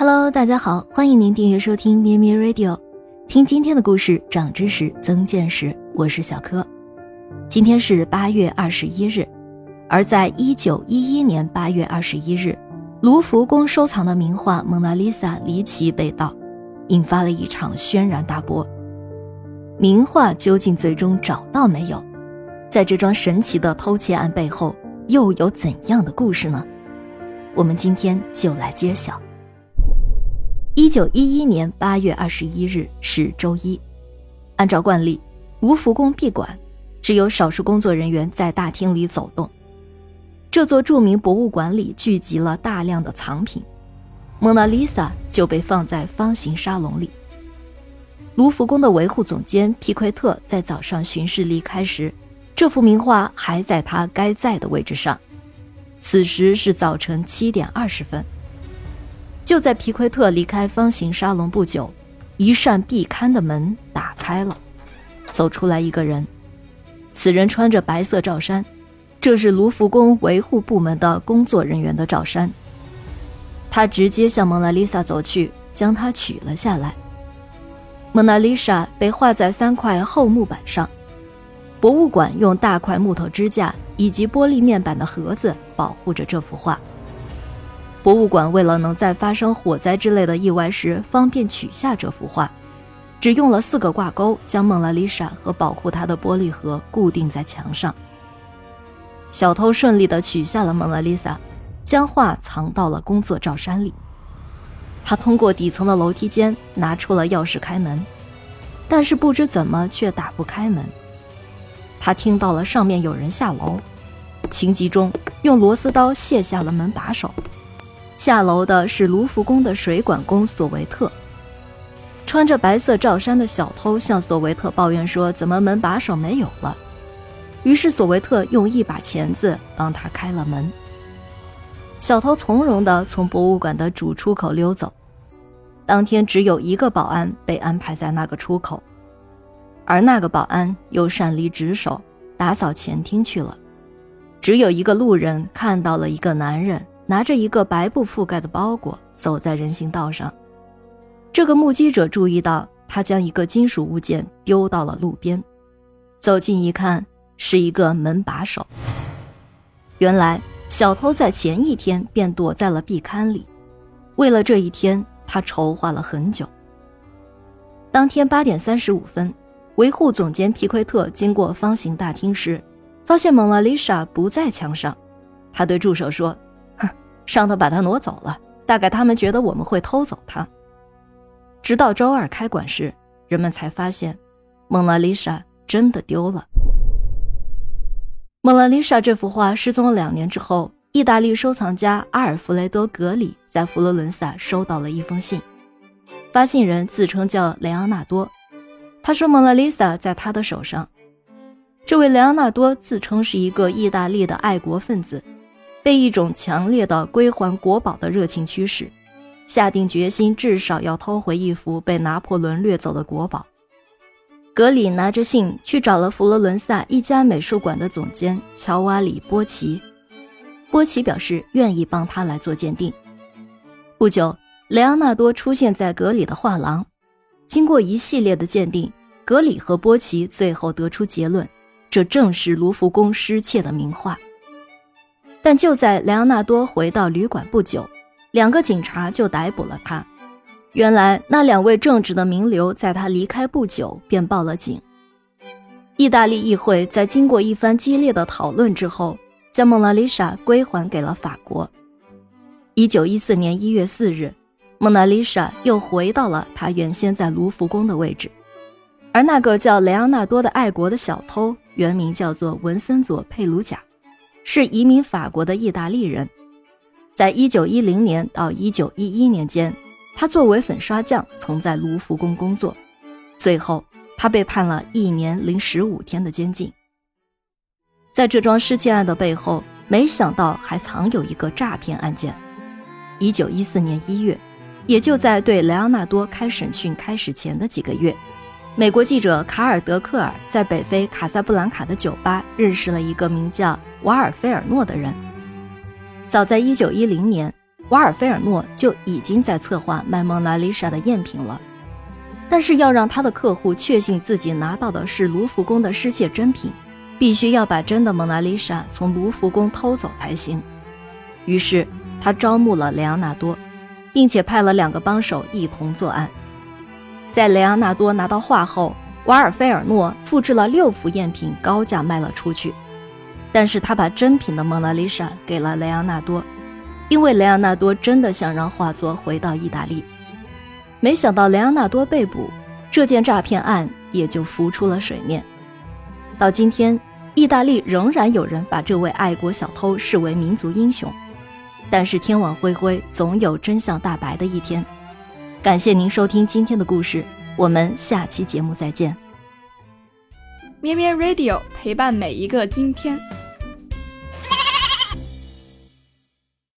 Hello，大家好，欢迎您订阅收听咩咩 Radio，听今天的故事，长知识，增见识。我是小柯。今天是八月二十一日，而在一九一一年八月二十一日，卢浮宫收藏的名画《蒙娜丽莎》离奇被盗，引发了一场轩然大波。名画究竟最终找到没有？在这桩神奇的偷窃案背后，又有怎样的故事呢？我们今天就来揭晓。一九一一年八月二十一日是周一，按照惯例，卢浮宫闭馆，只有少数工作人员在大厅里走动。这座著名博物馆里聚集了大量的藏品，蒙娜丽莎就被放在方形沙龙里。卢浮宫的维护总监皮奎特在早上巡视离开时，这幅名画还在他该在的位置上。此时是早晨七点二十分。就在皮奎特离开方形沙龙不久，一扇壁龛的门打开了，走出来一个人。此人穿着白色罩衫，这是卢浮宫维护部门的工作人员的罩衫。他直接向蒙娜丽莎走去，将它取了下来。蒙娜丽莎被画在三块厚木板上，博物馆用大块木头支架以及玻璃面板的盒子保护着这幅画。博物馆为了能在发生火灾之类的意外时方便取下这幅画，只用了四个挂钩将蒙娜丽莎和保护她的玻璃盒固定在墙上。小偷顺利地取下了蒙娜丽莎，将画藏到了工作罩衫里。他通过底层的楼梯间拿出了钥匙开门，但是不知怎么却打不开门。他听到了上面有人下楼，情急中用螺丝刀卸下了门把手。下楼的是卢浮宫的水管工索维特。穿着白色罩衫的小偷向索维特抱怨说：“怎么门把手没有了？”于是索维特用一把钳子帮他开了门。小偷从容地从博物馆的主出口溜走。当天只有一个保安被安排在那个出口，而那个保安又擅离职守，打扫前厅去了。只有一个路人看到了一个男人。拿着一个白布覆盖的包裹走在人行道上，这个目击者注意到他将一个金属物件丢到了路边，走近一看是一个门把手。原来小偷在前一天便躲在了壁龛里，为了这一天他筹划了很久。当天八点三十五分，维护总监皮奎特经过方形大厅时，发现蒙娜丽莎不在墙上，他对助手说。上头把它挪走了，大概他们觉得我们会偷走它。直到周二开馆时，人们才发现，蒙娜丽莎真的丢了。蒙娜丽莎这幅画失踪了两年之后，意大利收藏家阿尔弗雷多·格里在佛罗伦萨收到了一封信，发信人自称叫雷昂纳多，他说蒙娜丽莎在他的手上。这位雷昂纳多自称是一个意大利的爱国分子。被一种强烈的归还国宝的热情驱使，下定决心至少要偷回一幅被拿破仑掠走的国宝。格里拿着信去找了佛罗伦萨一家美术馆的总监乔瓦里波奇，波奇表示愿意帮他来做鉴定。不久，雷昂纳多出现在格里的画廊，经过一系列的鉴定，格里和波奇最后得出结论：这正是卢浮宫失窃的名画。但就在莱昂纳多回到旅馆不久，两个警察就逮捕了他。原来那两位正直的名流在他离开不久便报了警。意大利议会在经过一番激烈的讨论之后，将蒙娜丽莎归还给了法国。一九一四年一月四日，蒙娜丽莎又回到了她原先在卢浮宫的位置，而那个叫莱昂纳多的爱国的小偷，原名叫做文森佐·佩鲁贾。是移民法国的意大利人，在一九一零年到一九一一年间，他作为粉刷匠曾在卢浮宫工作，最后他被判了一年零十五天的监禁。在这桩失窃案的背后，没想到还藏有一个诈骗案件。一九一四年一月，也就在对莱昂纳多开审讯开始前的几个月。美国记者卡尔·德克尔在北非卡萨布兰卡的酒吧认识了一个名叫瓦尔菲尔诺的人。早在1910年，瓦尔菲尔诺就已经在策划卖蒙娜丽莎的赝品了。但是要让他的客户确信自己拿到的是卢浮宫的失窃真品，必须要把真的蒙娜丽莎从卢浮宫偷走才行。于是他招募了莱昂纳多，并且派了两个帮手一同作案。在雷昂纳多拿到画后，瓦尔菲尔诺复制了六幅赝品，高价卖了出去。但是他把真品的蒙娜丽莎给了雷昂纳多，因为雷昂纳多真的想让画作回到意大利。没想到雷昂纳多被捕，这件诈骗案也就浮出了水面。到今天，意大利仍然有人把这位爱国小偷视为民族英雄。但是天网恢恢，总有真相大白的一天。感谢您收听今天的故事，我们下期节目再见。咩咩 Radio 陪伴每一个今天。